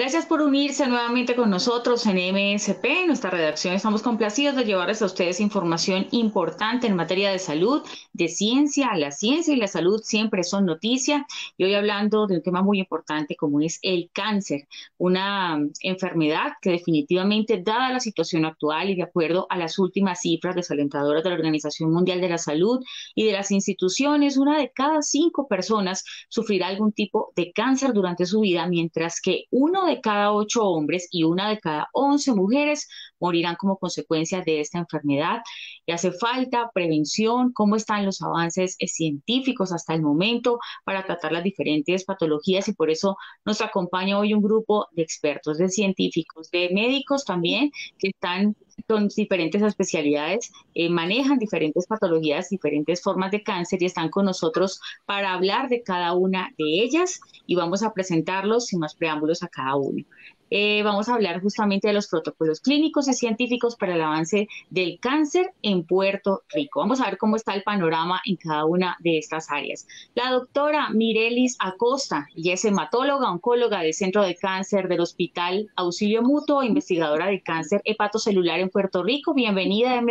Gracias por unirse nuevamente con nosotros en MSP. En nuestra redacción estamos complacidos de llevarles a ustedes información importante en materia de salud, de ciencia. La ciencia y la salud siempre son noticia. Y hoy hablando de un tema muy importante como es el cáncer, una enfermedad que definitivamente, dada la situación actual y de acuerdo a las últimas cifras desalentadoras de la Organización Mundial de la Salud y de las instituciones, una de cada cinco personas sufrirá algún tipo de cáncer durante su vida, mientras que uno de cada ocho hombres y una de cada once mujeres morirán como consecuencia de esta enfermedad. Y hace falta prevención, cómo están los avances científicos hasta el momento para tratar las diferentes patologías y por eso nos acompaña hoy un grupo de expertos, de científicos, de médicos también que están con diferentes especialidades, eh, manejan diferentes patologías, diferentes formas de cáncer y están con nosotros para hablar de cada una de ellas y vamos a presentarlos sin más preámbulos a cada uno. Eh, vamos a hablar justamente de los protocolos clínicos y científicos para el avance del cáncer en Puerto Rico. Vamos a ver cómo está el panorama en cada una de estas áreas. La doctora Mirelis Acosta, ella es hematóloga, oncóloga del Centro de Cáncer del Hospital Auxilio Mutuo, investigadora de cáncer hepatocelular en Puerto Rico. Bienvenida a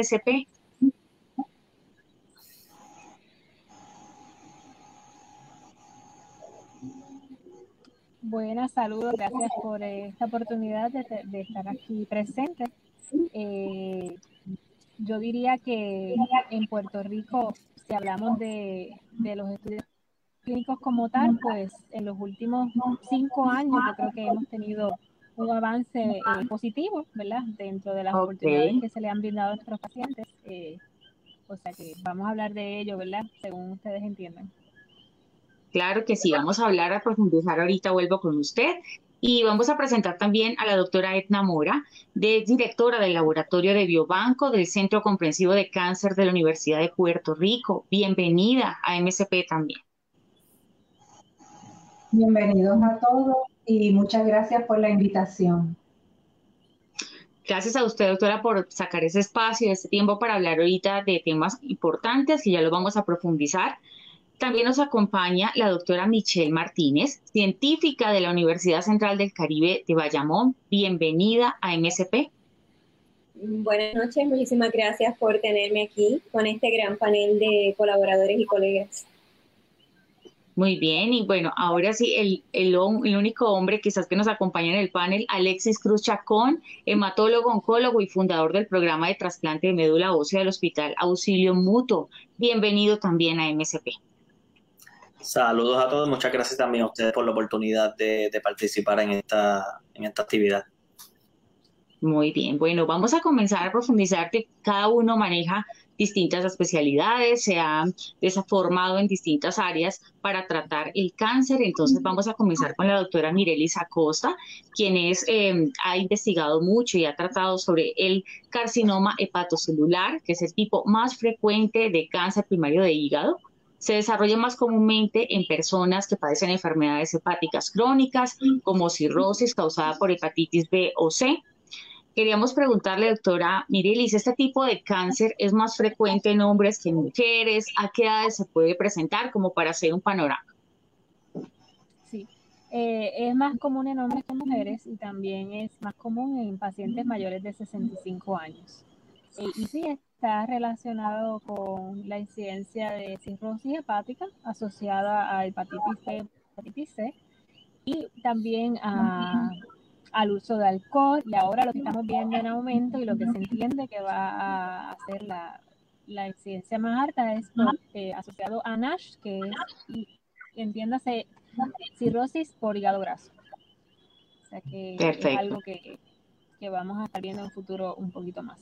Buenas, saludos, gracias por esta oportunidad de, estar aquí presente. Eh, yo diría que en Puerto Rico, si hablamos de, los estudios clínicos como tal, pues en los últimos cinco años yo creo que hemos tenido un avance eh, positivo, ¿verdad? Dentro de las oportunidades que se le han brindado a nuestros pacientes. Eh, o sea que vamos a hablar de ello, ¿verdad? Según ustedes entiendan. Claro que sí, vamos a hablar, a profundizar ahorita, vuelvo con usted. Y vamos a presentar también a la doctora Edna Mora, de, directora del Laboratorio de Biobanco del Centro Comprensivo de Cáncer de la Universidad de Puerto Rico. Bienvenida a MSP también. Bienvenidos a todos y muchas gracias por la invitación. Gracias a usted, doctora, por sacar ese espacio, ese tiempo para hablar ahorita de temas importantes y ya lo vamos a profundizar. También nos acompaña la doctora Michelle Martínez, científica de la Universidad Central del Caribe de Bayamón. Bienvenida a MSP. Buenas noches, muchísimas gracias por tenerme aquí con este gran panel de colaboradores y colegas. Muy bien, y bueno, ahora sí, el, el, único hombre quizás que nos acompaña en el panel, Alexis Cruz Chacón, hematólogo, oncólogo y fundador del programa de trasplante de médula ósea del Hospital Auxilio Mutuo. Bienvenido también a MSP. Saludos a todos, muchas gracias también a ustedes por la oportunidad de, participar en esta, actividad. Muy bien, bueno, vamos a comenzar a profundizar cada uno maneja distintas especialidades, se ha formado en distintas áreas para tratar el cáncer. Entonces vamos a comenzar con la doctora Mirelis Acosta, quien es, eh, ha investigado mucho y ha tratado sobre el carcinoma hepatocelular, que es el tipo más frecuente de cáncer primario de hígado se desarrolla más comúnmente en personas que padecen enfermedades hepáticas crónicas como cirrosis causada por hepatitis B o C. Queríamos preguntarle, doctora Mirelis, ¿este tipo de cáncer es más frecuente en hombres que en mujeres? ¿A qué edades se puede presentar como para hacer un panorama? Sí, eh, es más común en hombres que mujeres y también es más común en pacientes mayores de 65 años. Eh, y sí, está relacionado con la incidencia de cirrosis hepática asociada a hepatitis C, hepatitis C y también al uso de alcohol. Y ahora lo que estamos viendo en aumento y lo que se entiende que va a hacer la, incidencia más alta es eh, asociado a NASH, que es, entiéndase, cirrosis por hígado graso. O sea que es algo que, que vamos a estar viendo en un futuro un poquito más.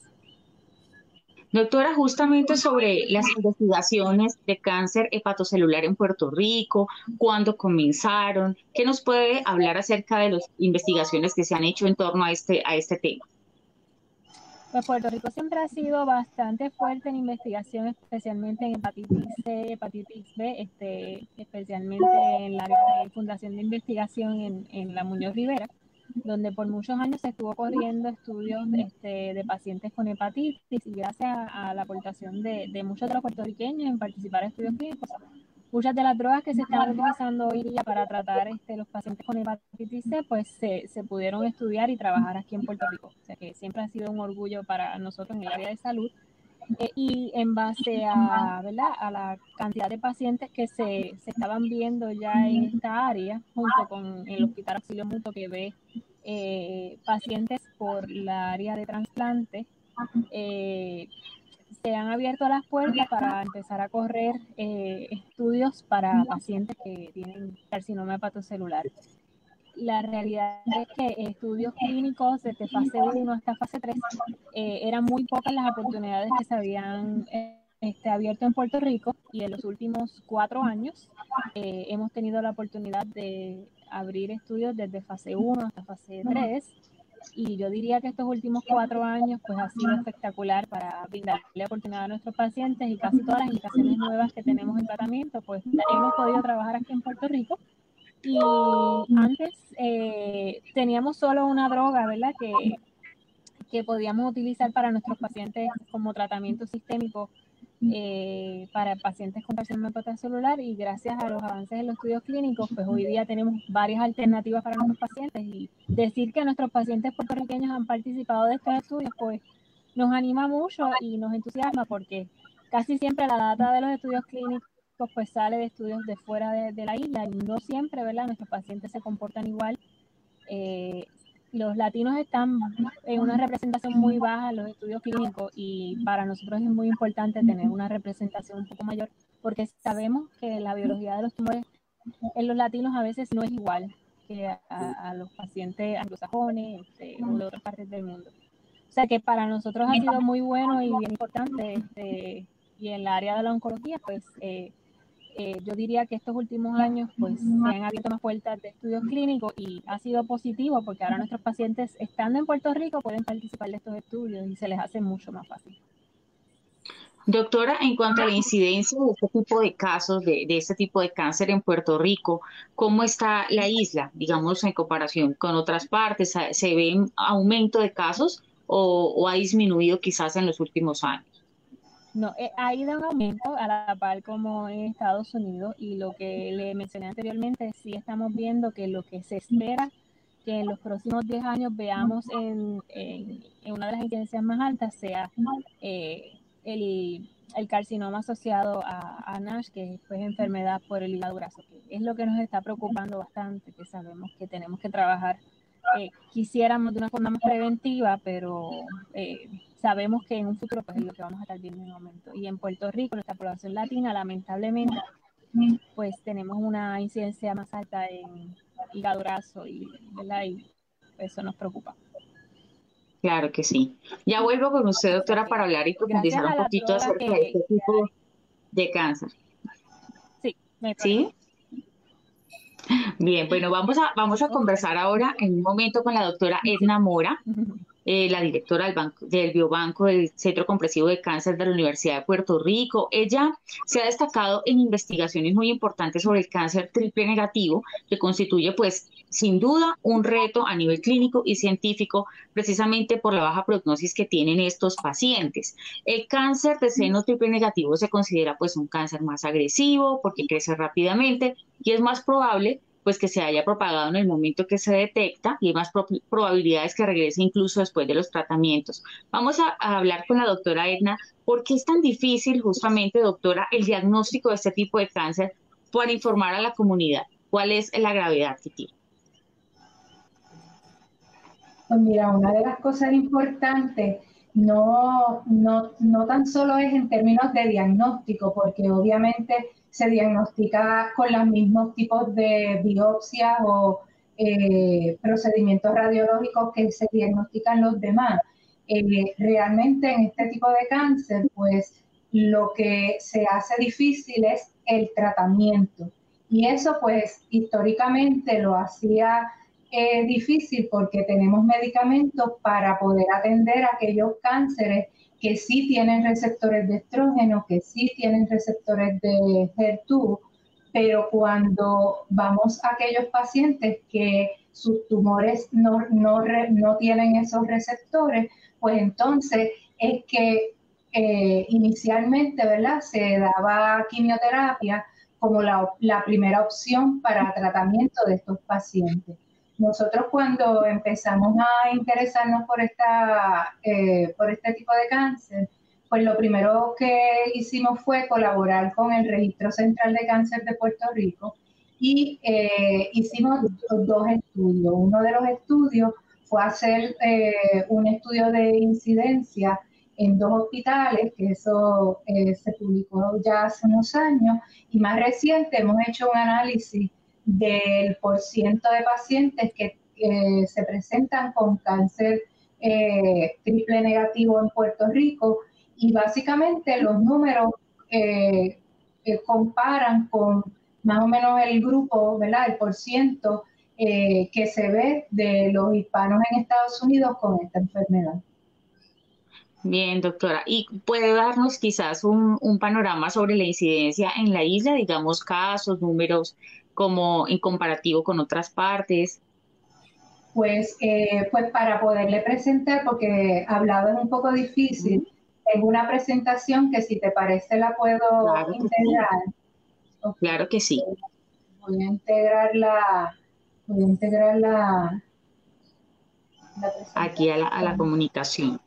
Doctora, justamente sobre las investigaciones de cáncer hepatocelular en Puerto Rico, cuándo comenzaron, ¿qué nos puede hablar acerca de las investigaciones que se han hecho en torno a este, a este tema? Pues Puerto Rico siempre ha sido bastante fuerte en investigación, especialmente en hepatitis C, hepatitis B, este, especialmente en la Fundación de Investigación en, en la Muñoz Rivera, donde por muchos años se estuvo corriendo estudios este, de pacientes con hepatitis y gracias a, la aportación de, muchos de los puertorriqueños en participar en estudios clínicos, muchas de las drogas que se están utilizando hoy día para tratar este, los pacientes con hepatitis C, pues se, se, pudieron estudiar y trabajar aquí en Puerto Rico. O sea que siempre ha sido un orgullo para nosotros en el área de salud. Eh, y en base a, ¿verdad? a la cantidad de pacientes que se, se, estaban viendo ya en esta área, junto con el Hospital Auxilio Mutuo que ve eh, pacientes por la área de trasplante, eh, se han abierto las puertas para empezar a correr eh, estudios para pacientes que tienen carcinoma hepatocelular. La realidad es que estudios clínicos desde fase 1 hasta fase 3 eh, eran muy pocas las oportunidades que se habían eh, este, abierto en Puerto Rico y en los últimos cuatro años hemos tenido la oportunidad de abrir estudios desde fase 1 hasta fase 3 y yo diría que estos últimos cuatro años pues ha sido espectacular para brindarle oportunidad a nuestros pacientes y casi todas las indicaciones nuevas que tenemos en tratamiento pues hemos podido trabajar aquí en Puerto Rico y antes eh, teníamos solo una droga, ¿verdad? Que, que podíamos utilizar para nuestros pacientes como tratamiento sistémico eh, para pacientes con carcinoma celular y gracias a los avances en los estudios clínicos, pues hoy día tenemos varias alternativas para nuestros pacientes y decir que nuestros pacientes puertorriqueños han participado de estos estudios, pues nos anima mucho y nos entusiasma porque casi siempre la data de los estudios clínicos pues sale de estudios de fuera de, la isla y no siempre, ¿verdad? Nuestros pacientes se comportan igual. Eh, los latinos están en una representación muy baja en los estudios clínicos y para nosotros es muy importante tener una representación un poco mayor porque sabemos que la biología de los tumores en los latinos a veces no es igual que a, los pacientes anglosajones este, o de otras partes del mundo. O sea que para nosotros ha sido muy bueno y bien importante este, y en el área de la oncología pues eh, eh, yo diría que estos últimos años pues se han abierto más puertas de estudios clínicos y ha sido positivo porque ahora nuestros pacientes estando en Puerto Rico pueden participar de estos estudios y se les hace mucho más fácil. Doctora, en cuanto a la incidencia de este tipo de casos, de, de, este tipo de cáncer en Puerto Rico, ¿cómo está la isla, digamos, en comparación con otras partes? ¿Se ve un aumento de casos o ha disminuido quizás en los últimos años? No, eh, ha ido en aumento a la par como en Estados Unidos y lo que le mencioné anteriormente, sí estamos viendo que lo que se espera que en los próximos 10 años veamos en, en, una de las incidencias más altas sea eh, el, el, carcinoma asociado a, a, NASH, que es pues, enfermedad por el hígado graso, que es lo que nos está preocupando bastante, que sabemos que tenemos que trabajar. Eh, quisiéramos de una forma más preventiva, pero eh, sabemos que en un futuro pues es lo que vamos a estar viendo en un momento. Y en Puerto Rico, nuestra población latina, lamentablemente, pues tenemos una incidencia más alta en hígado graso y, ¿verdad? y eso nos preocupa. Claro que sí. Ya vuelvo con usted, doctora, para hablar y profundizar un poquito acerca de este tipo de cáncer. Sí, me ¿Sí? Bien, bueno, vamos a, vamos a conversar ahora en un momento con la doctora Edna Mora. Eh, la directora del, banco, del Biobanco del Centro Compresivo de Cáncer de la Universidad de Puerto Rico. Ella se ha destacado en investigaciones muy importantes sobre el cáncer triple negativo, que constituye pues sin duda un reto a nivel clínico y científico, precisamente por la baja prognosis que tienen estos pacientes. El cáncer de seno triple negativo se considera pues un cáncer más agresivo porque crece rápidamente y es más probable pues que se haya propagado en el momento que se detecta y hay más probabilidades que regrese incluso después de los tratamientos. Vamos a, hablar con la doctora Edna, ¿por qué es tan difícil justamente, doctora, el diagnóstico de este tipo de cáncer para informar a la comunidad? ¿Cuál es la gravedad que tiene? Pues mira, una de las cosas importantes no, no, no tan solo es en términos de diagnóstico, porque obviamente se diagnostica con los mismos tipos de biopsias o eh, procedimientos radiológicos que se diagnostican los demás. Eh, realmente en este tipo de cáncer, pues lo que se hace difícil es el tratamiento. Y eso pues históricamente lo hacía eh, difícil porque tenemos medicamentos para poder atender aquellos cánceres que sí tienen receptores de estrógeno, que sí tienen receptores de HER2, pero cuando vamos a aquellos pacientes que sus tumores no, no, no tienen esos receptores, pues entonces es que eh, inicialmente, ¿verdad? Se daba quimioterapia como la, la, primera opción para tratamiento de estos pacientes. Nosotros cuando empezamos a interesarnos por, esta, eh, por este tipo de cáncer, pues lo primero que hicimos fue colaborar con el Registro Central de Cáncer de Puerto Rico y eh, hicimos dos estudios. Uno de los estudios fue hacer eh, un estudio de incidencia en dos hospitales, que eso se publicó ya hace unos años, y más reciente hemos hecho un análisis del porciento de pacientes que se presentan con cáncer eh, triple negativo en Puerto Rico y básicamente los números eh, eh, comparan con más o menos el grupo, ¿verdad? El porciento que se ve de los hispanos en Estados Unidos con esta enfermedad. Bien, doctora. ¿Y puede darnos quizás un, un, panorama sobre la incidencia en la isla, digamos, casos, números como en comparativo con otras partes? Pues, eh, pues para poderle presentar, porque hablado es un poco difícil, tengo una presentación que si te parece la puedo integrar. Claro que sí. Voy a integrar la, voy a integrar la, aquí a la, a la comunicación.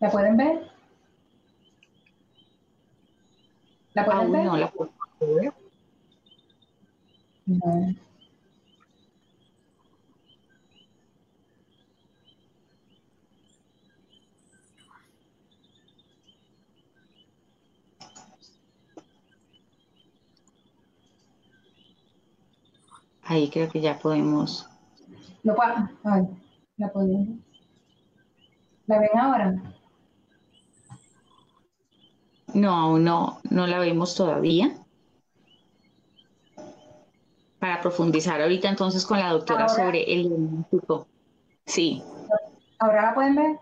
¿La pueden ver? ¿La pueden ver? No, la puedo ver. No. Ahí creo que ya podemos. Lo Ay, la podemos. ¿La ven ahora? No, aún no, no la vemos todavía. Para profundizar ahorita entonces con la doctora sobre el diagnóstico. Sí. ¿Ahora la pueden ver?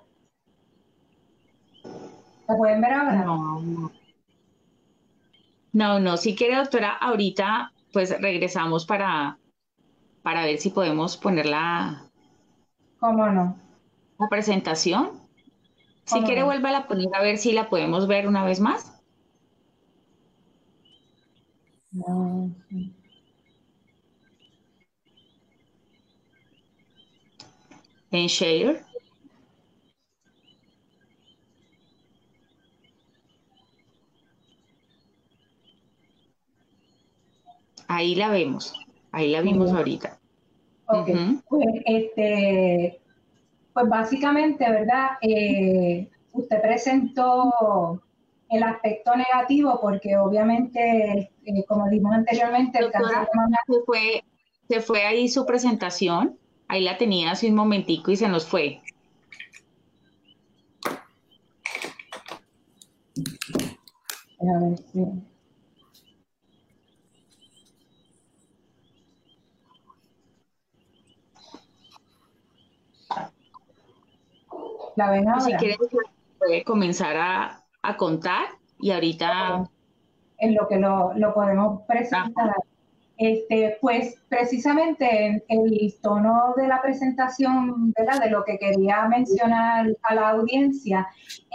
¿La pueden ver ahora? No, no. No, no. Si quiere, doctora, ahorita pues regresamos para, para ver si podemos poner la... ¿Cómo no? La presentación. Si quiere, vuelva a poner a ver si la podemos ver una vez más. En share. Ahí la vemos. Ahí la vimos ahorita. Ok, pues, este, pues básicamente, ¿verdad? Eh, usted presentó el aspecto negativo porque obviamente, eh, como dijimos anteriormente, el cáncer de mama... Se fue, se fue ahí su presentación, ahí la tenía hace un momentico y se nos fue. A ver, sí. Si quieres, puede comenzar a, a, contar y ahorita... En lo que lo, lo podemos presentar. Este, pues precisamente el tono de la presentación, ¿verdad? De lo que quería mencionar a la audiencia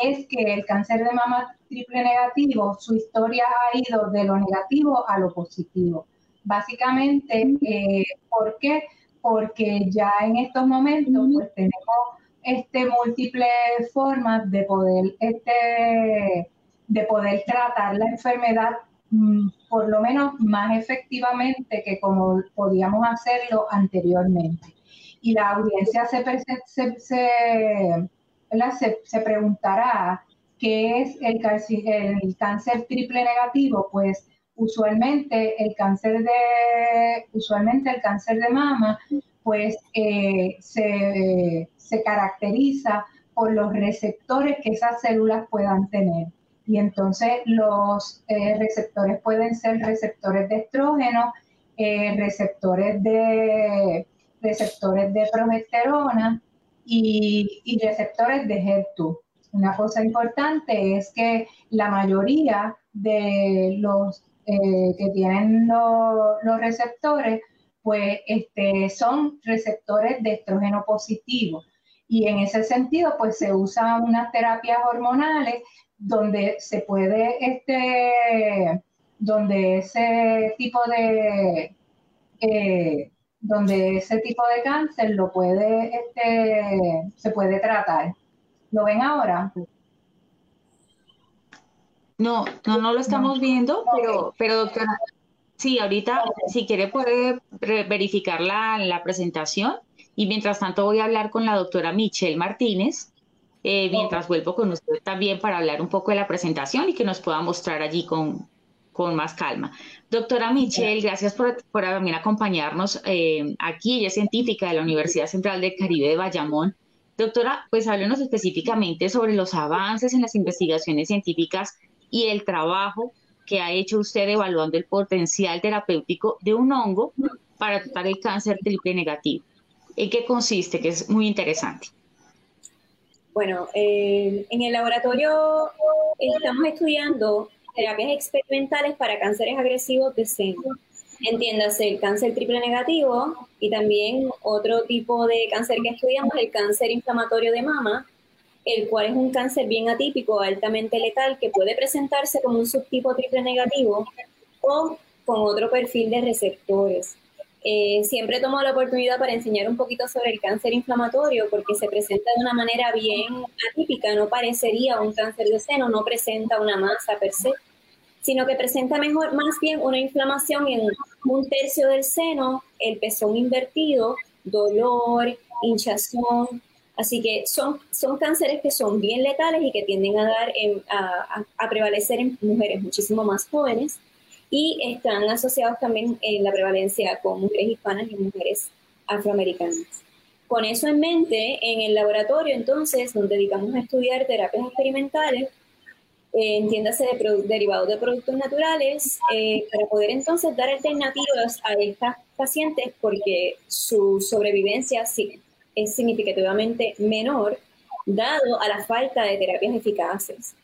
es que el cáncer de mama triple negativo, su historia ha ido de lo negativo a lo positivo. Básicamente, eh, ¿por qué? Porque ya en estos momentos pues tenemos este, múltiples formas de poder, este, de poder tratar la enfermedad mm, por lo menos más efectivamente que como podíamos hacerlo anteriormente. Y la audiencia se, se, se, preguntará qué es el, el cáncer triple negativo, pues usualmente el cáncer de usualmente el cáncer de mama pues eh, se, se, caracteriza por los receptores que esas células puedan tener. Y entonces los eh, receptores pueden ser receptores de estrógeno, eh, receptores, de, receptores de progesterona y, receptores de HER2. Una cosa importante es que la mayoría de los eh, que tienen los receptores, pues este, son receptores de estrógeno positivo. Y en ese sentido, pues se usan unas terapias hormonales donde se puede, este, donde ese tipo de, eh, donde ese tipo de cáncer lo puede, este, se puede tratar. ¿Lo ven ahora? No, no, no lo estamos viendo, pero, pero doctora, sí, ahorita si quiere puede verificar la, la, presentación y mientras tanto voy a hablar con la doctora Michelle Martínez, eh, mientras vuelvo con usted también para hablar un poco de la presentación y que nos pueda mostrar allí con, con más calma. Doctora Michelle, gracias por, por también acompañarnos eh, aquí. Ella es científica de la Universidad Central del Caribe de Bayamón. Doctora, pues háblenos específicamente sobre los avances en las investigaciones científicas y el trabajo que ha hecho usted evaluando el potencial terapéutico de un hongo para tratar el cáncer triple negativo. ¿En qué consiste? Que es muy interesante. Bueno, eh, en el laboratorio estamos estudiando terapias experimentales para cánceres agresivos de seno. Entiéndase el cáncer triple negativo y también otro tipo de cáncer que estudiamos, el cáncer inflamatorio de mama, el cual es un cáncer bien atípico, altamente letal, que puede presentarse como un subtipo triple negativo o con otro perfil de receptores. Eh, siempre tomo la oportunidad para enseñar un poquito sobre el cáncer inflamatorio porque se presenta de una manera bien atípica, no parecería un cáncer de seno, no presenta una masa per se, sino que presenta mejor, más bien una inflamación en un tercio del seno, el pezón invertido, dolor, hinchazón, Así que son, son cánceres que son bien letales y que tienden a, dar a, prevalecer en mujeres muchísimo más jóvenes y están asociados también en la prevalencia con mujeres hispanas y mujeres afroamericanas. Con eso en mente, en el laboratorio entonces nos dedicamos a estudiar terapias experimentales, eh, entiéndase de derivados de productos naturales, eh, para poder entonces dar alternativas a estas pacientes porque su sobrevivencia sí, es significativamente menor dado a la falta de terapias eficaces.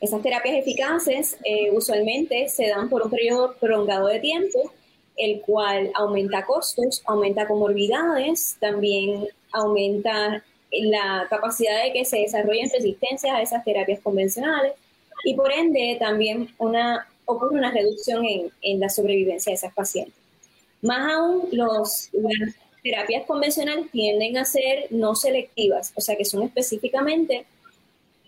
Esas terapias eficaces eh, usualmente se dan por un periodo prolongado de tiempo, el cual aumenta costos, aumenta comorbilidades, también aumenta la capacidad de que se desarrollen resistencias a esas terapias convencionales y por ende también una, ocurre una reducción en, en la sobrevivencia de esas pacientes. Más aún, los, terapias convencionales tienden a ser no selectivas, o sea que son específicamente,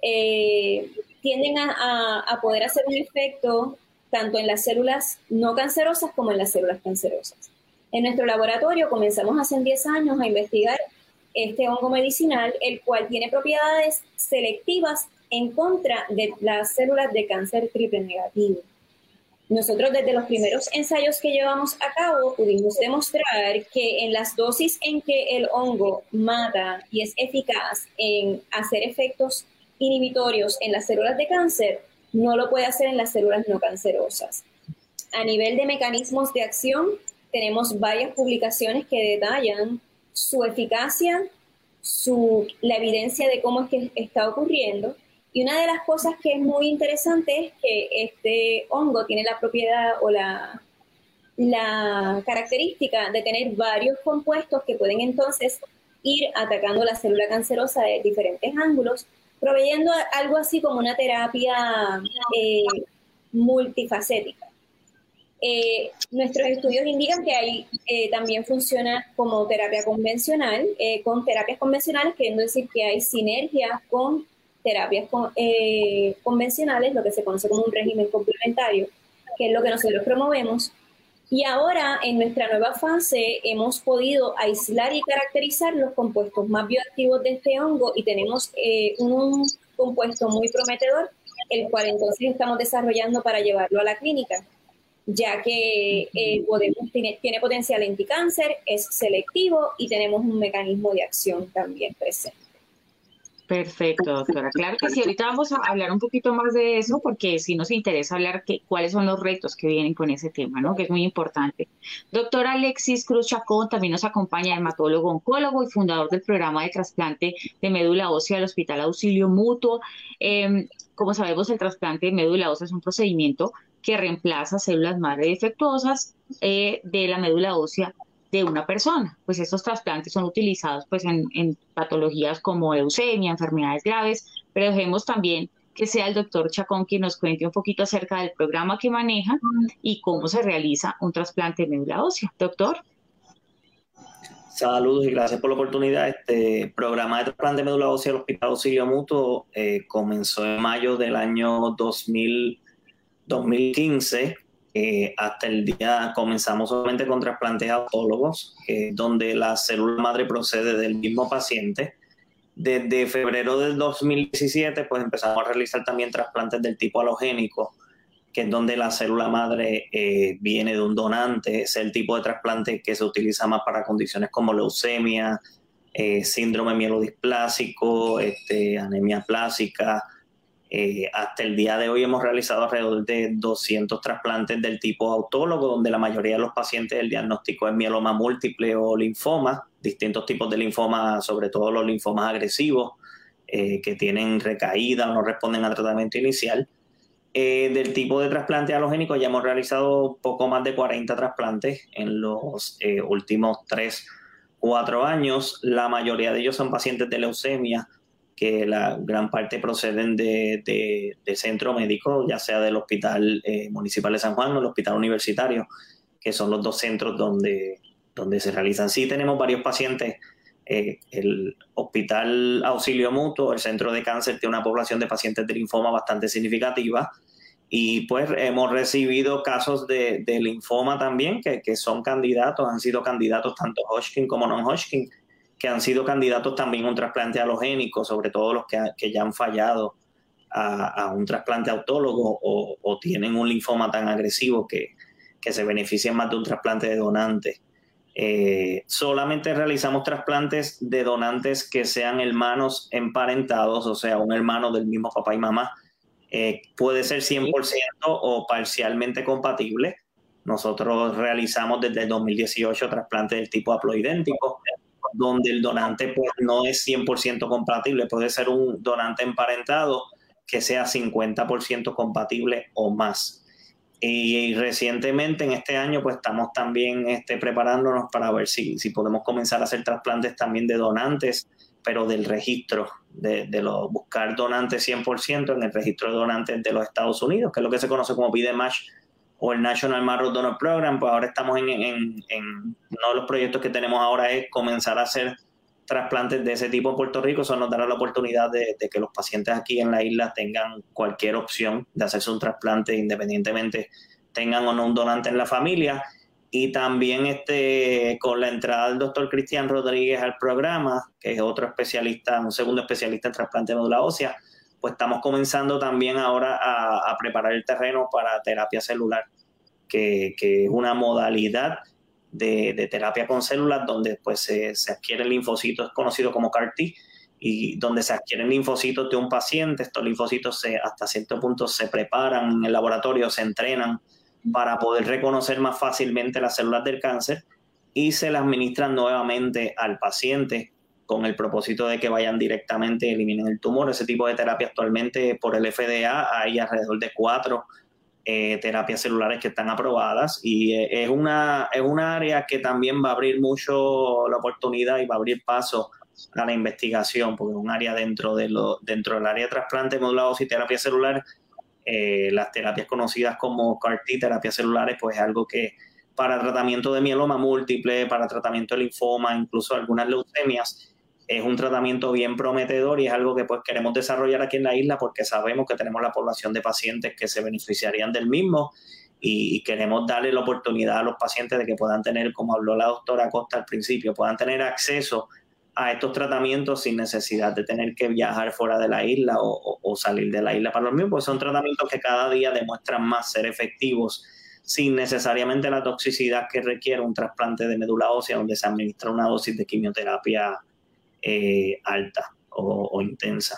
eh, tienden a, poder hacer un efecto tanto en las células no cancerosas como en las células cancerosas. En nuestro laboratorio comenzamos hace 10 años a investigar este hongo medicinal, el cual tiene propiedades selectivas en contra de las células de cáncer triple negativo. Nosotros desde los primeros ensayos que llevamos a cabo pudimos demostrar que en las dosis en que el hongo mata y es eficaz en hacer efectos inhibitorios en las células de cáncer, no lo puede hacer en las células no cancerosas. A nivel de mecanismos de acción, tenemos varias publicaciones que detallan su eficacia, su, la evidencia de cómo es que está ocurriendo y una de las cosas que es muy interesante es que este hongo tiene la propiedad o la, la característica de tener varios compuestos que pueden entonces ir atacando la célula cancerosa de diferentes ángulos, proveyendo algo así como una terapia eh, multifacética. Eh, nuestros estudios indican que ahí eh, también funciona como terapia convencional, con terapias convencionales, queriendo decir que hay sinergia con terapias eh, convencionales, lo que se conoce como un régimen complementario, que es lo que nosotros promovemos. Y ahora, en nuestra nueva fase, hemos podido aislar y caracterizar los compuestos más bioactivos de este hongo y tenemos eh, un compuesto muy prometedor, el cual entonces estamos desarrollando para llevarlo a la clínica, ya que eh, podemos, tiene, tiene potencial anticáncer, es selectivo y tenemos un mecanismo de acción también presente. Perfecto, doctora. Claro que sí, ahorita vamos a hablar un poquito más de eso porque sí nos interesa hablar que, cuáles son los retos que vienen con ese tema, ¿no? Que es muy importante. Doctor Alexis Cruz Chacón también nos acompaña, hematólogo oncólogo y fundador del programa de trasplante de médula ósea del Hospital Auxilio Mutuo. Em, como sabemos, el trasplante de médula ósea es un procedimiento que reemplaza células madre defectuosas eh, de la médula ósea de una persona. Pues estos trasplantes son utilizados pues en, patologías como leucemia, enfermedades graves, pero dejemos también que sea el doctor Chacón quien nos cuente un poquito acerca del programa que maneja y cómo se realiza un trasplante de médula ósea. Doctor. Saludos y gracias por la oportunidad. Este programa de trasplante de médula ósea del Hospital Auxilio Mutuo eh, comenzó en mayo del año 2000, 2015 eh, hasta el día comenzamos solamente con trasplantes autólogos, donde la célula madre procede del mismo paciente. Desde febrero del 2017, pues empezamos a realizar también trasplantes del tipo halogénico, que es donde la célula madre eh, viene de un donante. Es el tipo de trasplante que se utiliza más para condiciones como leucemia, eh, síndrome mielodisplásico, este, anemia plástica, eh, hasta el día de hoy hemos realizado alrededor de 200 trasplantes del tipo autólogo, donde la mayoría de los pacientes el diagnóstico es mieloma múltiple o linfoma, distintos tipos de linfoma, sobre todo los linfomas agresivos, eh, que tienen recaída o no responden al tratamiento inicial. Eh, del tipo de trasplante halogénico ya hemos realizado poco más de 40 trasplantes en los últimos 3, 4 años. La mayoría de ellos son pacientes de leucemia que la gran parte proceden de, de, centro médico, ya sea del Hospital eh, Municipal de San Juan o el Hospital Universitario, que son los dos centros donde, donde se realizan. Sí tenemos varios pacientes, eh, el Hospital Auxilio Mutuo, el Centro de Cáncer, tiene una población de pacientes de linfoma bastante significativa y pues hemos recibido casos de, de linfoma también, que, que, son candidatos, han sido candidatos tanto Hodgkin como non-Hodgkin, que han sido candidatos también a un trasplante halogénico, sobre todo los que, ya han fallado a, un trasplante autólogo o, tienen un linfoma tan agresivo que, se benefician más de un trasplante de donante. Eh, solamente realizamos trasplantes de donantes que sean hermanos emparentados, o sea, un hermano del mismo papá y mamá. Eh, puede ser 100% o parcialmente compatible. Nosotros realizamos desde el 2018 trasplantes del tipo haploidéntico donde el donante pues, no es 100% compatible, puede ser un donante emparentado que sea 50% compatible o más. Y, recientemente, en este año, pues estamos también este, preparándonos para ver si, si podemos comenzar a hacer trasplantes también de donantes, pero del registro, de, de buscar donantes 100% en el registro de donantes de los Estados Unidos, que es lo que se conoce como BDMASH o el National Marrow Donor Program, pues ahora estamos en, en, en, uno de los proyectos que tenemos ahora es comenzar a hacer trasplantes de ese tipo en Puerto Rico, eso nos dará la oportunidad de, que los pacientes aquí en la isla tengan cualquier opción de hacerse un trasplante independientemente tengan o no un donante en la familia. Y también este, con la entrada del doctor Cristian Rodríguez al programa, que es otro especialista, un segundo especialista en trasplante de médula ósea, pues estamos comenzando también ahora a, preparar el terreno para terapia celular, que, es una modalidad de, terapia con células donde pues se, se adquieren linfocitos, conocido como CAR-T, y donde se adquieren linfocitos de un paciente, estos linfocitos se, hasta cierto punto se preparan en el laboratorio, se entrenan para poder reconocer más fácilmente las células del cáncer y se las administran nuevamente al paciente con el propósito de que vayan directamente, eliminen el tumor. Ese tipo de terapia actualmente por el FDA hay alrededor de cuatro eh, terapias celulares que están aprobadas y eh, es, una, es una área que también va a abrir mucho la oportunidad y va a abrir paso a la investigación, porque es un área dentro, de lo, dentro del área de trasplante modulados y terapia celular, eh, las terapias conocidas como CAR-T, terapias celulares, pues es algo que para tratamiento de mieloma múltiple, para tratamiento de linfoma, incluso algunas leucemias, es un tratamiento bien prometedor y es algo que pues queremos desarrollar aquí en la isla porque sabemos que tenemos la población de pacientes que se beneficiarían del mismo y, queremos darle la oportunidad a los pacientes de que puedan tener, como habló la doctora Costa al principio, puedan tener acceso a estos tratamientos sin necesidad de tener que viajar fuera de la isla o, salir de la isla para los mismos, son tratamientos que cada día demuestran más ser efectivos sin necesariamente la toxicidad que requiere un trasplante de médula ósea donde se administra una dosis de quimioterapia eh, alta o intensa.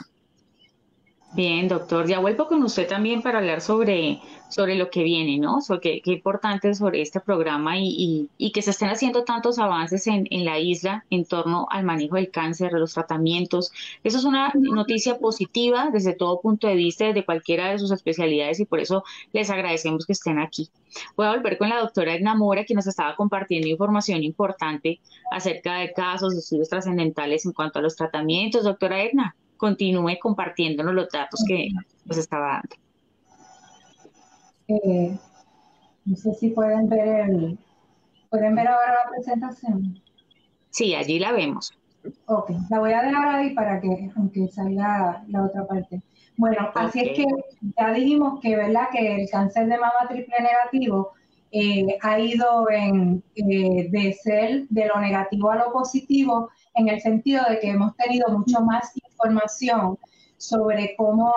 Bien, doctor, ya vuelvo con usted también para hablar sobre, sobre lo que viene, ¿no? Sobre qué, importante sobre este programa y, y, que se estén haciendo tantos avances en, en, la isla en torno al manejo del cáncer, los tratamientos. Eso es una noticia positiva desde todo punto de vista, desde cualquiera de sus especialidades y por eso les agradecemos que estén aquí. Voy a volver con la doctora Edna Mora, que nos estaba compartiendo información importante acerca de casos, estudios trascendentales en cuanto a los tratamientos. Doctora Edna continúe compartiéndonos los datos que nos estaba dando. Eh, no sé si pueden ver el, pueden ver ahora la presentación. Sí, allí la vemos. Ok, la voy a dejar ahí para que, aunque salga la otra parte. Bueno, así es que ya dijimos que, ¿verdad? Que el cáncer de mama triple negativo eh, ha ido en, eh, de ser de lo negativo a lo positivo en el sentido de que hemos tenido mucho más información sobre cómo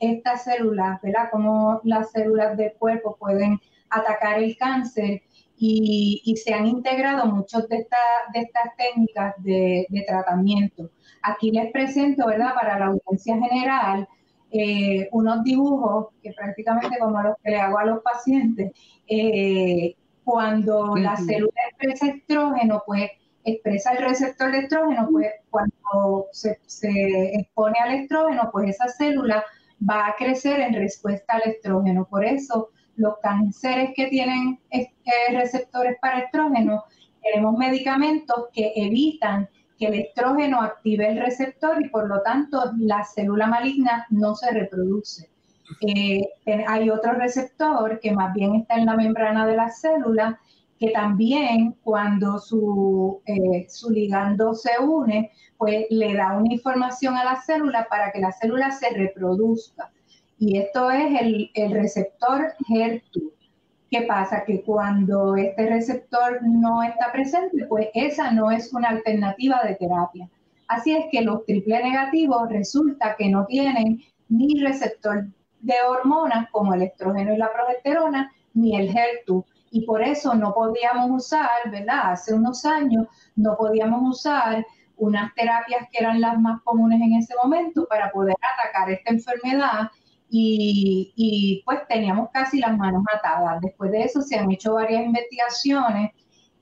estas células, ¿verdad? Cómo las células del cuerpo pueden atacar el cáncer y, se han integrado muchas de, de estas técnicas de, tratamiento. Aquí les presento, ¿verdad? Para la audiencia general, eh, unos dibujos que prácticamente como los que le hago a los pacientes, eh, cuando la célula expresa estrógeno, pues expresa el receptor de estrógeno, pues cuando se, expone al estrógeno, pues esa célula va a crecer en respuesta al estrógeno. Por eso los cánceres que tienen receptores para estrógeno, tenemos medicamentos que evitan que el estrógeno active el receptor y por lo tanto la célula maligna no se reproduce. Eh, hay otro receptor que más bien está en la membrana de la célula que también cuando su, eh, su ligando se une, pues le da una información a la célula para que la célula se reproduzca. Y esto es el, el receptor HER2. ¿Qué pasa? Que cuando este receptor no está presente, pues esa no es una alternativa de terapia. Así es que los triple negativos resulta que no tienen ni receptor de hormonas como el estrógeno y la progesterona, ni el HER2 y por eso no podíamos usar, ¿verdad? Hace unos años no podíamos usar unas terapias que eran las más comunes en ese momento para poder atacar esta enfermedad y, pues teníamos casi las manos atadas. Después de eso se han hecho varias investigaciones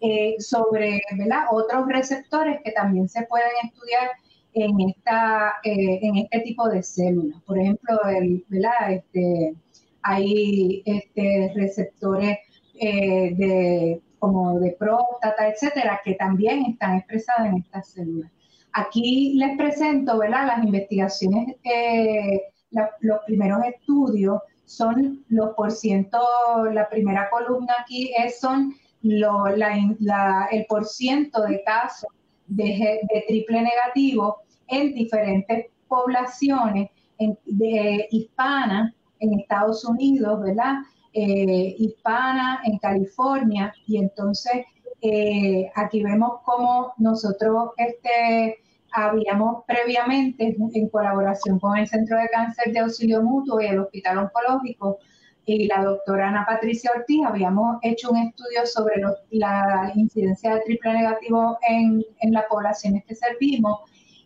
eh, sobre ¿verdad? otros receptores que también se pueden estudiar en, esta, eh, en este tipo de células. Por ejemplo, ¿verdad? Este, hay este, receptores eh, de, como de próstata, etcétera, que también están expresadas en estas células. Aquí les presento ¿verdad? las investigaciones, eh, los primeros estudios son los por ciento, la primera columna aquí es, son lo, la, el por ciento de casos de, triple negativo en diferentes poblaciones de, hispanas en Estados Unidos, ¿verdad? Eh, hispana en California y entonces eh, aquí vemos cómo nosotros este, habíamos previamente en colaboración con el Centro de Cáncer de Auxilio Mutuo y el Hospital Oncológico y la doctora Ana Patricia Ortiz habíamos hecho un estudio sobre la incidencia de triple negativo en, en las poblaciones que servimos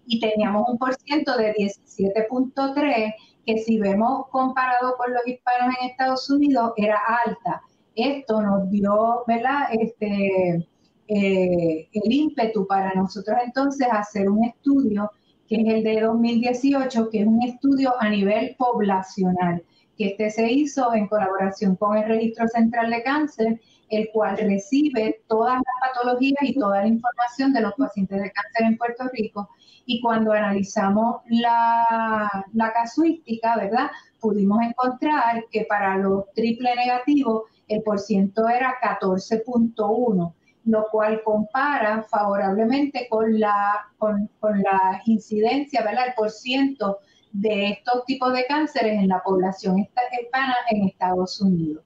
y teníamos un por ciento de 17.3 que si vemos comparado con los hispanos en Estados Unidos era alta. Esto nos dio, ¿verdad? Este, eh, el ímpetu para nosotros entonces hacer un estudio que es el de 2018, que es un estudio a nivel poblacional, que este se hizo en colaboración con el Registro Central de Cáncer, el cual recibe todas las patologías y toda la información de los pacientes de cáncer en Puerto Rico y cuando analizamos la, casuística, ¿verdad? Pudimos encontrar que para los triple negativos el porciento era 14.1, lo cual compara favorablemente con la, con, la incidencia, ¿verdad? El porciento de estos tipos de cánceres en la población hispana en Estados Unidos.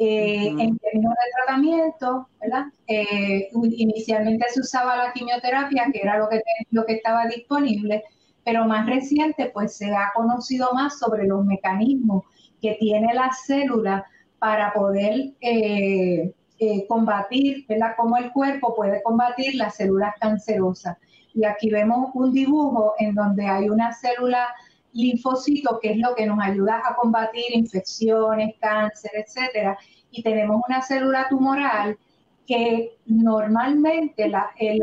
Eh, en términos de tratamiento, ¿verdad? Eh, inicialmente se usaba la quimioterapia, que era lo que, lo que estaba disponible, pero más reciente pues se ha conocido más sobre los mecanismos que tiene la célula para poder eh, combatir, ¿verdad? Cómo el cuerpo puede combatir las células cancerosas. Y aquí vemos un dibujo en donde hay una célula linfocito, que es lo que nos ayuda a combatir infecciones, cáncer, etcétera. Y tenemos una célula tumoral que normalmente el,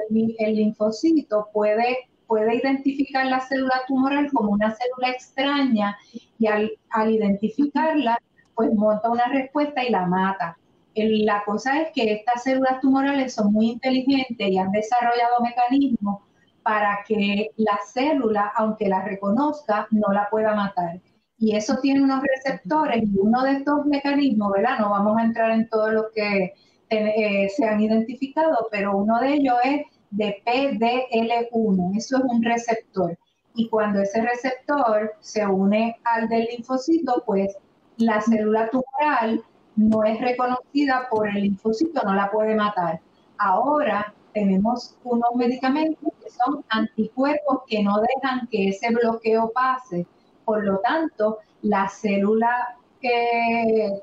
linfocito puede, puede identificar la célula tumoral como una célula extraña y al, identificarla, pues monta una respuesta y la mata. la cosa es que estas células tumorales son muy inteligentes y han desarrollado mecanismos para que la célula, aunque la reconozca, no la pueda matar. Y eso tiene unos receptores y uno de estos mecanismos, ¿verdad? No vamos a entrar en todo lo que eh, se han identificado, pero uno de ellos es de PDL1, eso es un receptor. Y cuando ese receptor se une al del linfocito, pues la célula tumoral no es reconocida por el linfocito, no la puede matar. Ahora tenemos unos medicamentos que son anticuerpos que no dejan que ese bloqueo pase. Por lo tanto, la célula eh,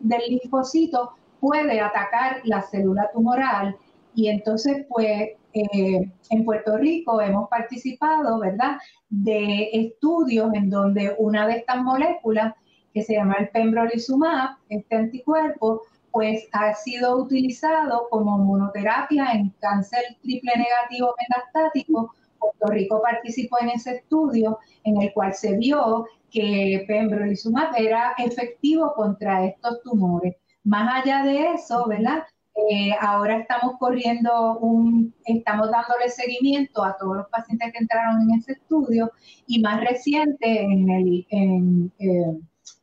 del linfocito puede atacar la célula tumoral y entonces pues eh, en Puerto Rico hemos participado, ¿verdad?, de estudios en donde una de estas moléculas, que se llama el pembrolizumab, este anticuerpo, pues ha sido utilizado como monoterapia en cáncer triple negativo metastático. Puerto Rico participó en ese estudio en el cual se vio que pembrolizumab era efectivo contra estos tumores. Más allá de eso, ¿verdad? Eh, ahora estamos corriendo un, estamos dándole seguimiento a todos los pacientes que entraron en ese estudio y más reciente en el, en, eh,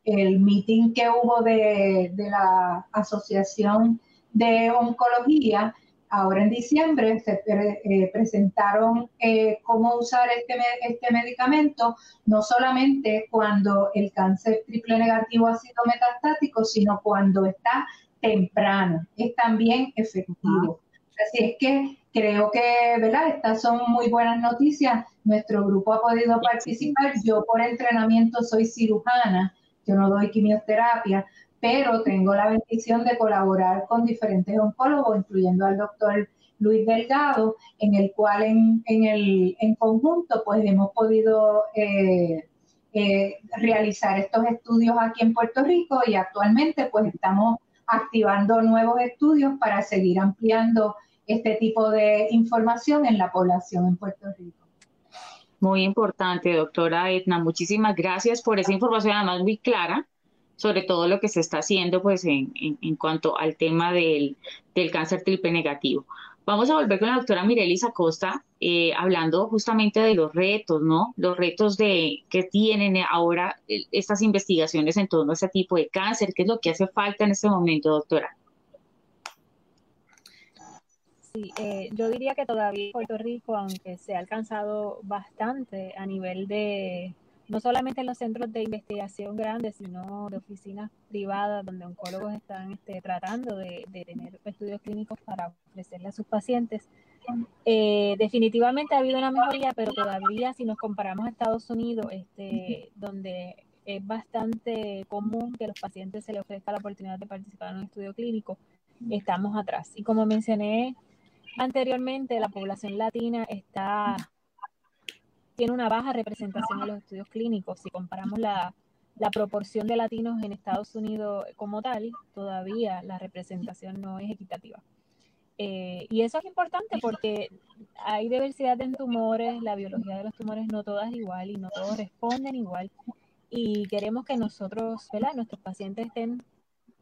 el meeting que hubo de, la Asociación de Oncología, ahora en diciembre se eh, presentaron eh, cómo usar este, este medicamento, no solamente cuando el cáncer triple negativo ha sido metastático, sino cuando está temprano, es también efectivo. Así es que creo que, ¿verdad? Estas son muy buenas noticias. Nuestro grupo ha podido participar. Yo por entrenamiento soy cirujana yo no doy quimioterapia, pero tengo la bendición de colaborar con diferentes oncólogos, incluyendo al doctor Luis Delgado, en el cual en, el, en conjunto pues hemos podido eh, eh, realizar estos estudios aquí en Puerto Rico y actualmente pues estamos activando nuevos estudios para seguir ampliando este tipo de información en la población en Puerto Rico. Muy importante, doctora Edna. Muchísimas gracias por esa información, además muy clara sobre todo lo que se está haciendo pues en, en, cuanto al tema del, del, cáncer triple negativo. Vamos a volver con la doctora Mirelis Acosta, eh, hablando justamente de los retos, ¿no? Los retos de que tienen ahora eh, estas investigaciones en torno a este tipo de cáncer, ¿qué es lo que hace falta en este momento, doctora? Eh, yo diría que todavía Puerto Rico, aunque se ha alcanzado bastante a nivel de, no solamente en los centros de investigación grandes, sino de oficinas privadas donde oncólogos están este, tratando de, tener estudios clínicos para ofrecerle a sus pacientes. Eh, definitivamente ha habido una mejoría, pero todavía si nos comparamos a Estados Unidos, este, donde es bastante común que a los pacientes se les ofrezca la oportunidad de participar en un estudio clínico, estamos atrás. Y como mencioné Anteriormente, la población latina está tiene una baja representación en los estudios clínicos. Si comparamos la, proporción de latinos en Estados Unidos como tal, todavía la representación no es equitativa. Eh, y eso es importante porque hay diversidad en tumores, la biología de los tumores no todas igual y no todos responden igual. Y queremos que nosotros, ¿verdad? nuestros pacientes estén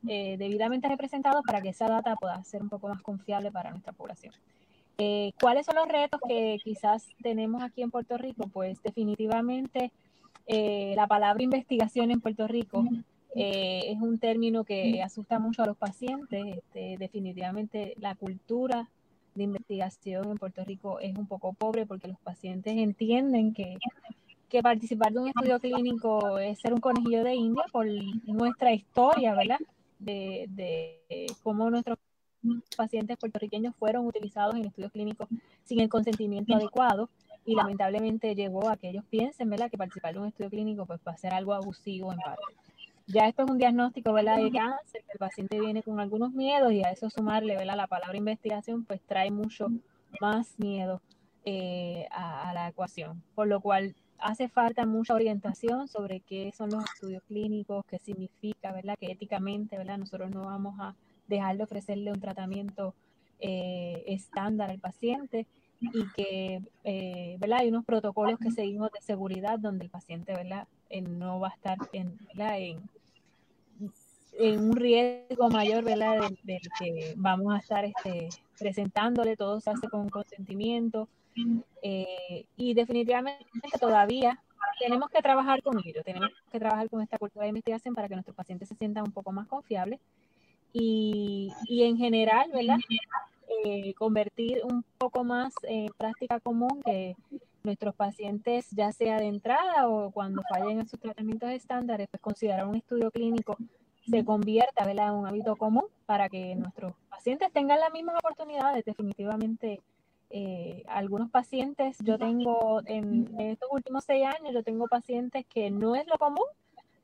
eh, debidamente representados para que esa data pueda ser un poco más confiable para nuestra población. Eh, ¿Cuáles son los retos que quizás tenemos aquí en Puerto Rico? Pues definitivamente eh, la palabra investigación en Puerto Rico es un término que asusta mucho a los pacientes. Este, definitivamente la cultura de investigación en Puerto Rico es un poco pobre porque los pacientes entienden que, que participar de un estudio clínico es ser un conejillo de India por nuestra historia, ¿verdad? De, de cómo nuestros pacientes puertorriqueños fueron utilizados en estudios clínicos sin el consentimiento adecuado y lamentablemente llevó a que ellos piensen, ¿verdad?, que participar de un estudio clínico pues va a ser algo abusivo en parte. Ya esto es un diagnóstico, ¿verdad?, de cáncer, el paciente viene con algunos miedos y a eso sumarle, ¿verdad?, la palabra investigación pues trae mucho más miedo eh, a, a la ecuación, por lo cual hace falta mucha orientación sobre qué son los estudios clínicos, qué significa, ¿verdad? Que éticamente, ¿verdad? Nosotros no vamos a dejar de ofrecerle un tratamiento eh, estándar al paciente y que, eh, ¿verdad? Hay unos protocolos que seguimos de seguridad donde el paciente, ¿verdad? Eh, no va a estar en, en, un riesgo mayor, ¿verdad? Del, que vamos a estar este, presentándole, todo se hace con consentimiento y definitivamente todavía tenemos que trabajar con ello, tenemos que trabajar con esta cultura de investigación para que nuestros pacientes se sientan un poco más confiables y, y en general, ¿verdad? Eh, convertir un poco más en práctica común que nuestros pacientes, ya sea de entrada o cuando fallen en sus tratamientos estándares, pues considerar un estudio clínico se convierta ¿verdad? en un hábito común para que nuestros pacientes tengan las mismas oportunidades. Definitivamente, eh, algunos pacientes, yo tengo en, en, estos últimos seis años, yo tengo pacientes que no es lo común,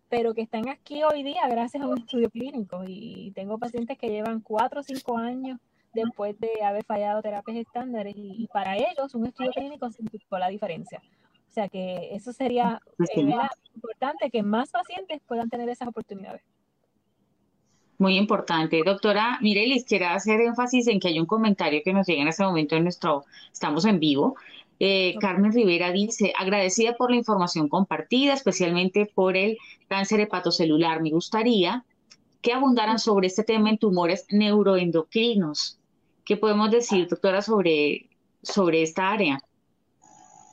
pero que están aquí hoy día gracias a un estudio clínico. Y tengo pacientes que llevan cuatro o cinco años después de haber fallado terapias estándares y, para ellos un estudio clínico significó la diferencia. O sea que eso sería eh, importante que más pacientes puedan tener esas oportunidades. Muy importante. Doctora Mirelis, quiero hacer énfasis en que hay un comentario que nos llega en este momento en nuestro, estamos en vivo, eh, Carmen Rivera dice, agradecida por la información compartida, especialmente por el cáncer hepatocelular. Me gustaría que abundaran sobre este tema en tumores neuroendocrinos. ¿Qué podemos decir, doctora, sobre, sobre esta área?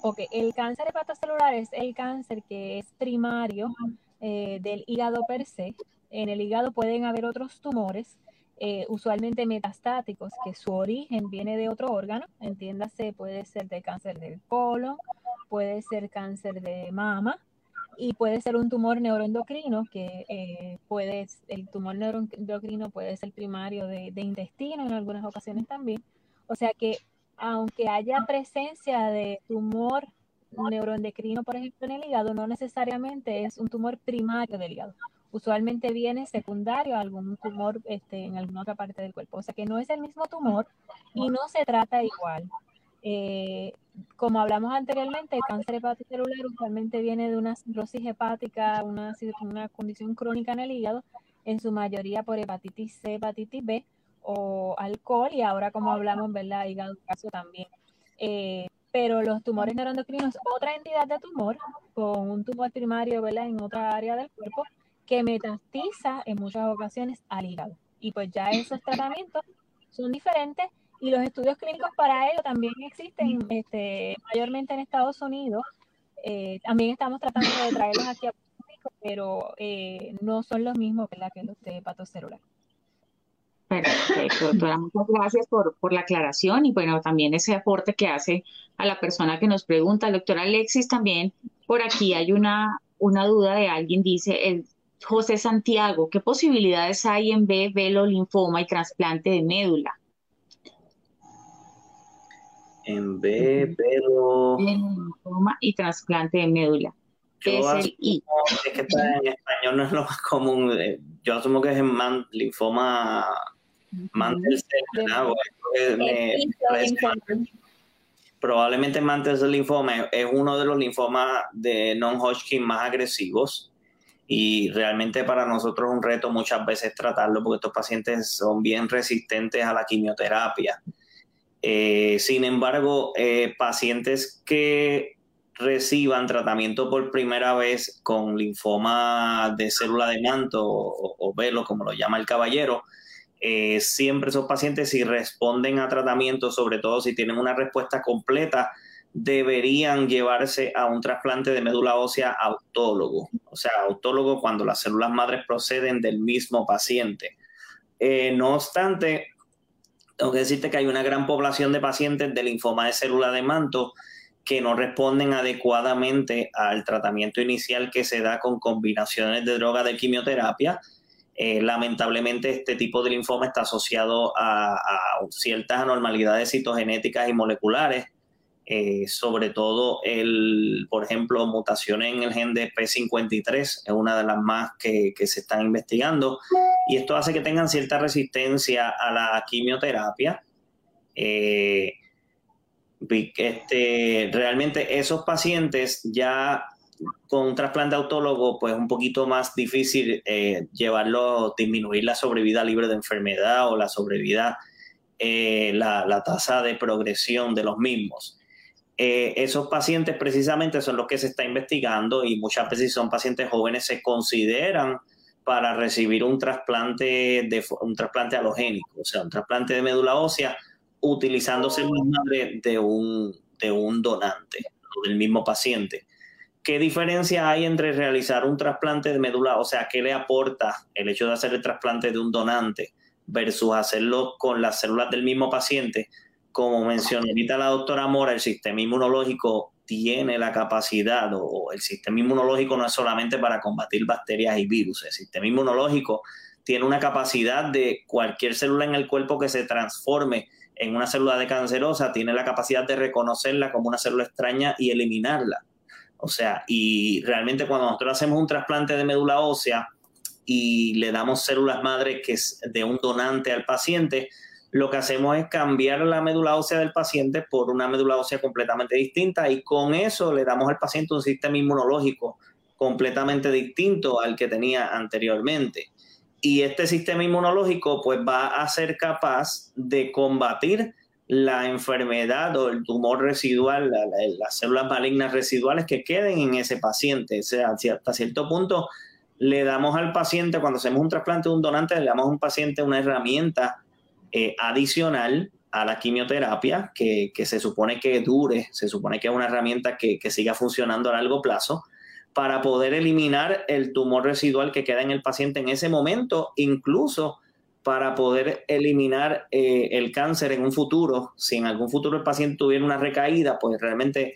Ok, el cáncer hepatocelular es el cáncer que es primario eh, del hígado per se. En el hígado pueden haber otros tumores eh, usualmente metastáticos, que su origen viene de otro órgano, entiéndase, puede ser de cáncer del colon, puede ser cáncer de mama y puede ser un tumor neuroendocrino, que eh, puede, el tumor neuroendocrino puede ser primario de, de intestino en algunas ocasiones también. O sea que aunque haya presencia de tumor neuroendocrino, por ejemplo, en el hígado, no necesariamente es un tumor primario del hígado usualmente viene secundario a algún tumor este, en alguna otra parte del cuerpo. O sea que no es el mismo tumor y no se trata igual. Eh, como hablamos anteriormente, el cáncer hepatocelular usualmente viene de una cirrosis hepática, una, una condición crónica en el hígado, en su mayoría por hepatitis C, hepatitis B o alcohol, y ahora como hablamos, ¿verdad? Hígado caso también. Eh, pero los tumores neuroendocrinos, otra entidad de tumor, con un tumor primario, ¿verdad? En otra área del cuerpo, que metastiza en muchas ocasiones al hígado. Y pues ya esos tratamientos son diferentes y los estudios clínicos para ello también existen este, mayormente en Estados Unidos. Eh, también estamos tratando de traerlos aquí a Puerto Rico, pero eh, no son los mismos que los de hepatocelular. Perfecto, doctora. Muchas gracias por, por, la aclaración y bueno, también ese aporte que hace a la persona que nos pregunta. Doctora Alexis, también por aquí hay una, una duda de alguien, dice, el, José Santiago, ¿qué posibilidades hay en B, velo, linfoma y trasplante de médula? En B, velo... Linfoma y trasplante de médula. es el I? Es que está en español no es lo más común. Eh, yo asumo que es en linfoma mantel probablemente mantel cell linfoma es uno de los linfomas de non-Hodgkin más agresivos y realmente para nosotros es un reto muchas veces tratarlo porque estos pacientes son bien resistentes a la quimioterapia. Eh, sin embargo, eh, pacientes que reciban tratamiento por primera vez con linfoma de célula de manto o, velo, como lo llama el caballero, eh, siempre esos pacientes si responden a tratamiento, sobre todo si tienen una respuesta completa, deberían llevarse a un trasplante de médula ósea autólogo, o sea, autólogo cuando las células madres proceden del mismo paciente. Eh, no obstante, tengo que decirte que hay una gran población de pacientes de linfoma de célula de manto que no responden adecuadamente al tratamiento inicial que se da con combinaciones de droga de quimioterapia Eh, lamentablemente este tipo de linfoma está asociado a, ciertas anormalidades citogenéticas y moleculares, eh, sobre todo el, por ejemplo, mutaciones en el gen de P53 es una de las más que, se están investigando y esto hace que tengan cierta resistencia a la quimioterapia. Eh, este, realmente esos pacientes ya con un trasplante autólogo, pues es un poquito más difícil eh, llevarlo, disminuir la sobrevida libre de enfermedad o la sobrevida, eh, la, tasa de progresión de los mismos. Eh, esos pacientes precisamente son los que se está investigando y muchas veces son pacientes jóvenes se consideran para recibir un trasplante de un trasplante halogénico, o sea, un trasplante de médula ósea utilizándose el madre de un, de un donante, del mismo paciente. ¿Qué diferencia hay entre realizar un trasplante de médula? O sea, ¿qué le aporta el hecho de hacer el trasplante de un donante versus hacerlo con las células del mismo paciente? Como mencionó ahorita la doctora Mora, el sistema inmunológico tiene la capacidad, o el sistema inmunológico no es solamente para combatir bacterias y virus, el sistema inmunológico tiene una capacidad de cualquier célula en el cuerpo que se transforme en una célula de cancerosa, tiene la capacidad de reconocerla como una célula extraña y eliminarla. O sea, y realmente cuando nosotros hacemos un trasplante de médula ósea y le damos células madre que es de un donante al paciente, lo que hacemos es cambiar la médula ósea del paciente por una médula ósea completamente distinta y con eso le damos al paciente un sistema inmunológico completamente distinto al que tenía anteriormente. Y este sistema inmunológico pues va a ser capaz de combatir la enfermedad o el tumor residual, las células malignas residuales que queden en ese paciente. O sea, hasta cierto punto le damos al paciente, cuando hacemos un trasplante de un donante, le damos a un paciente una herramienta eh, adicional a la quimioterapia que, se supone que dure, se supone que es una herramienta que, siga funcionando a largo plazo para poder eliminar el tumor residual que queda en el paciente en ese momento, incluso para poder eliminar eh, el cáncer en un futuro. Si en algún futuro el paciente tuviera una recaída, pues realmente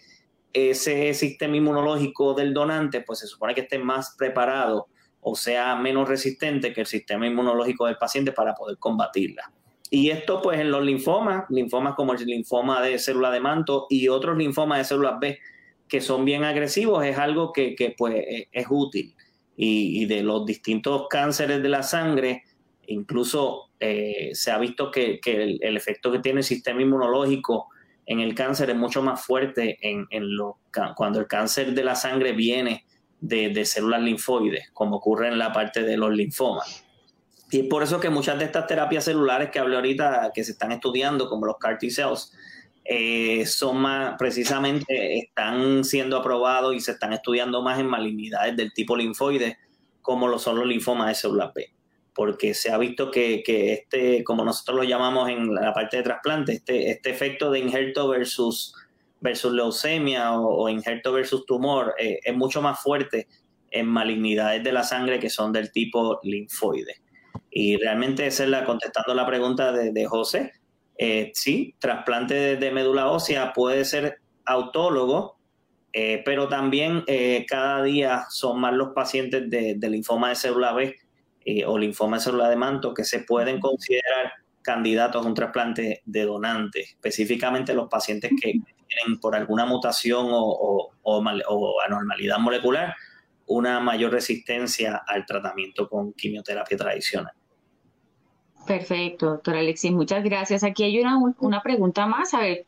ese sistema inmunológico del donante, pues se supone que esté más preparado o sea menos resistente que el sistema inmunológico del paciente para poder combatirla. Y esto pues en los linfomas, linfomas como el linfoma de célula de manto y otros linfomas de células B que son bien agresivos, es algo que, pues e, es útil. y, de los distintos cánceres de la sangre, Incluso eh, se ha visto que, el, efecto que tiene el sistema inmunológico en el cáncer es mucho más fuerte en, cuando el cáncer de la sangre viene de, células linfoides, como ocurre en la parte de los linfomas. Y es por eso que muchas de estas terapias celulares que hablé ahorita, que se están estudiando, como los CAR T cells, eh, son más, precisamente están siendo aprobados y se están estudiando más en malignidades del tipo linfoide, como lo son los linfomas de células B porque se ha visto que, este, como nosotros lo llamamos en la parte de trasplante, este, este efecto de injerto versus, versus leucemia o, injerto versus tumor eh, es mucho más fuerte en malignidades de la sangre que son del tipo linfoide. Y realmente esa es la, contestando la pregunta de, José, eh, sí, trasplante de, médula ósea puede ser autólogo, eh, pero también cada día son más los pacientes de, de linfoma de célula B eh, o linfoma celular de manto que se pueden considerar candidatos a un trasplante de donante, específicamente los pacientes que tienen por alguna mutación o, anormalidad molecular una mayor resistencia al tratamiento con quimioterapia tradicional. Perfecto, doctora Alexis, muchas gracias. Aquí hay una, una pregunta más, a ver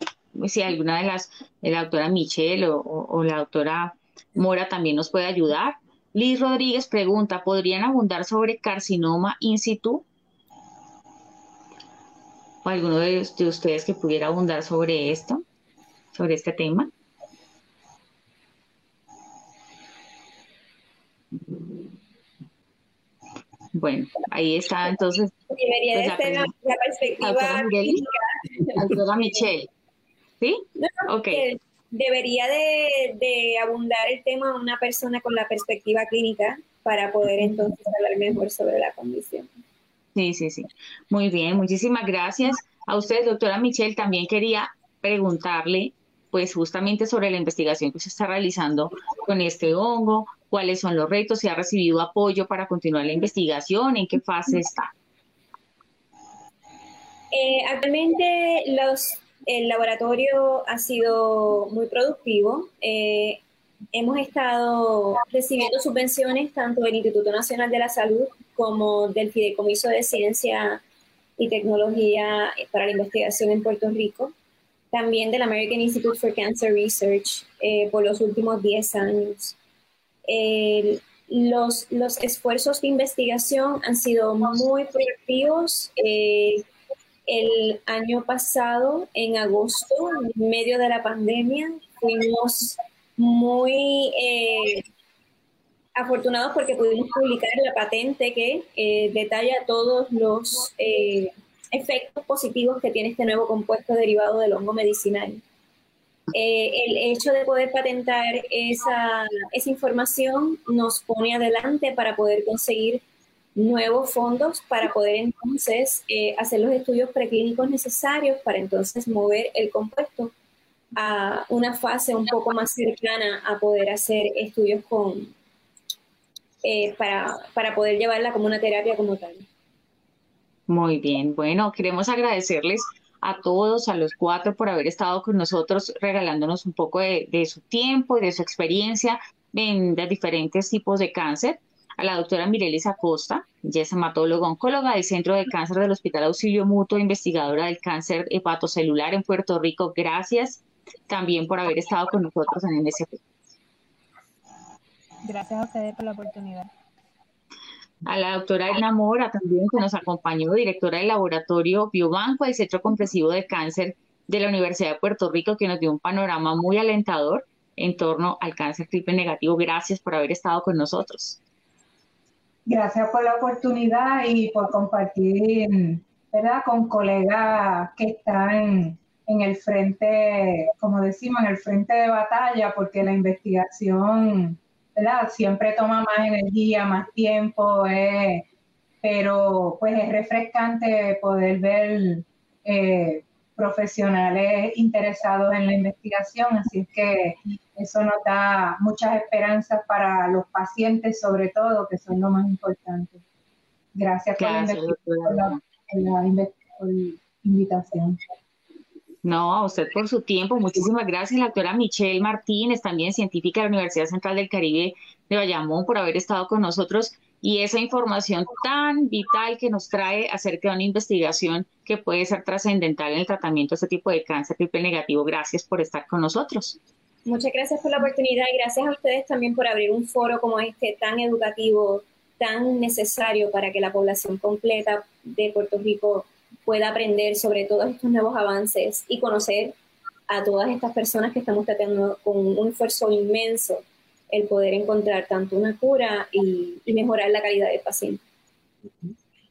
si alguna de las, de la doctora Michelle o la doctora Mora también nos puede ayudar. Liz Rodríguez pregunta, ¿podrían abundar sobre carcinoma in situ? ¿O alguno de, ustedes que pudiera abundar sobre esto, sobre este tema? Bueno, ahí está entonces. Debería pues, la, la, perspectiva. Doctora Michelle. ¿Sí? ok debería de, abundar el tema una persona con la perspectiva clínica para poder entonces hablar mejor sobre la condición. Sí, sí, sí. Muy bien, muchísimas gracias. A usted, doctora Michelle, también quería preguntarle, pues justamente sobre la investigación que se está realizando con este hongo, cuáles son los retos, si ha recibido apoyo para continuar la investigación, en qué fase está. Eh, actualmente el laboratorio ha sido muy productivo. Eh, hemos estado recibiendo subvenciones tanto del Instituto Nacional de la Salud como del Fideicomiso de Ciencia y Tecnología para la Investigación en Puerto Rico, también del American Institute for Cancer Research eh, por los últimos 10 años. los, los, esfuerzos de investigación han sido muy productivos. El año pasado, en agosto, en medio de la pandemia, fuimos muy eh, afortunados porque pudimos publicar la patente que eh, detalla todos los eh, efectos positivos que tiene este nuevo compuesto derivado del hongo medicinal. el hecho de poder patentar esa, esa información nos pone adelante para poder conseguir nuevos fondos para poder entonces hacer los estudios preclínicos necesarios para entonces mover el compuesto a una fase un poco más cercana a poder hacer estudios con, eh, para, para poder llevarla como una terapia como tal. Muy bien, bueno, queremos agradecerles a todos, a los cuatro, por haber estado con nosotros, regalándonos un poco de, de su tiempo y de su experiencia en los diferentes tipos de cáncer. A la doctora Mirelis Acosta, ella es hematóloga oncóloga del Centro de Cáncer del Hospital Auxilio Mutuo, investigadora del cáncer hepatocelular en Puerto Rico. Gracias también por haber estado con nosotros en MSP. Gracias a ustedes por la oportunidad. A la doctora Elna Mora también, que nos acompañó, directora del laboratorio Biobanco del Centro Compresivo de Cáncer de la Universidad de Puerto Rico, que nos dio un panorama muy alentador en torno al cáncer triple negativo. Gracias por haber estado con nosotros. Gracias por la oportunidad y por compartir, ¿verdad?, con colegas que están en el frente, como decimos, en el frente de batalla, porque la investigación, ¿verdad? Siempre toma más energía, más tiempo, eh, pero pues es refrescante poder ver eh, profesionales interesados en la investigación, así es que eso nos da muchas esperanzas para los pacientes, sobre todo, que son lo más importante. Gracias, por, la, por la invitación. No, a usted por su tiempo. Muchísimas gracias, la doctora Michelle Martínez, también científica de la Universidad Central del Caribe de Bayamón, por haber estado con nosotros y esa información tan vital que nos trae acerca de una investigación que puede ser trascendental en el tratamiento de este tipo de cáncer triple negativo. Gracias por estar con nosotros. Muchas gracias por la oportunidad y gracias a ustedes también por abrir un foro como este tan educativo, tan necesario para que la población completa de Puerto Rico pueda aprender sobre todos estos nuevos avances y conocer a todas estas personas que estamos tratando con un esfuerzo inmenso el poder encontrar tanto una cura y, mejorar la calidad del paciente.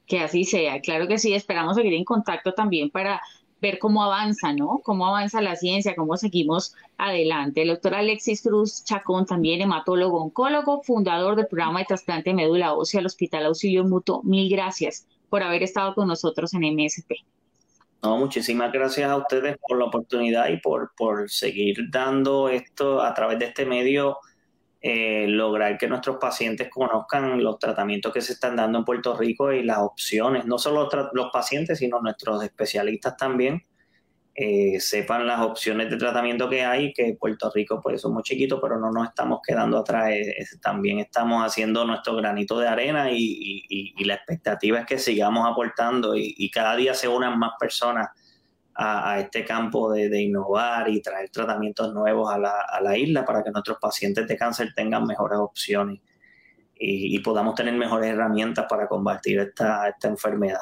Que así sea, claro que sí, esperamos seguir en contacto también para ver cómo avanza, ¿no? Cómo avanza la ciencia, cómo seguimos adelante. El doctor Alexis Cruz Chacón, también hematólogo oncólogo, fundador del programa de trasplante de médula ósea al Hospital Auxilio Mutuo. Mil gracias por haber estado con nosotros en MSP. No, muchísimas gracias a ustedes por la oportunidad y por, por seguir dando esto a través de este medio, eh, lograr que nuestros pacientes conozcan los tratamientos que se están dando en Puerto Rico y las opciones, no solo los pacientes, sino nuestros especialistas también, eh, sepan las opciones de tratamiento que hay, que Puerto Rico pues somos chiquitos, pero no nos estamos quedando atrás, también estamos haciendo nuestro granito de arena y, la expectativa es que sigamos aportando y, cada día se unan más personas a, este campo de, innovar y traer tratamientos nuevos a la, isla para que nuestros pacientes de cáncer tengan mejores opciones y, podamos tener mejores herramientas para combatir esta, esta enfermedad.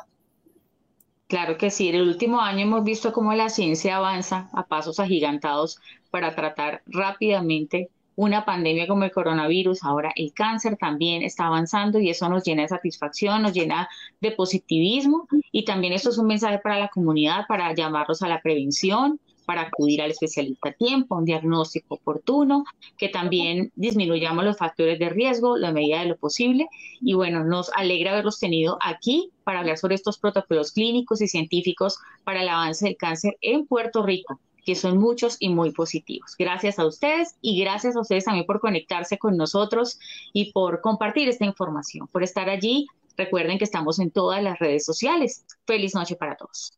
Claro que sí, en el último año hemos visto cómo la ciencia avanza a pasos agigantados para tratar rápidamente una pandemia como el coronavirus. Ahora el cáncer también está avanzando y eso nos llena de satisfacción, nos llena de positivismo y también esto es un mensaje para la comunidad para llamarlos a la prevención, para acudir al especialista a tiempo, un diagnóstico oportuno, que también disminuyamos los factores de riesgo, la medida de lo posible. Y bueno, nos alegra haberlos tenido aquí para hablar sobre estos protocolos clínicos y científicos para el avance del cáncer en Puerto Rico. Que son muchos y muy positivos. Gracias a ustedes y gracias a ustedes también por conectarse con nosotros y por compartir esta información, por estar allí. Recuerden que estamos en todas las redes sociales. Feliz noche para todos.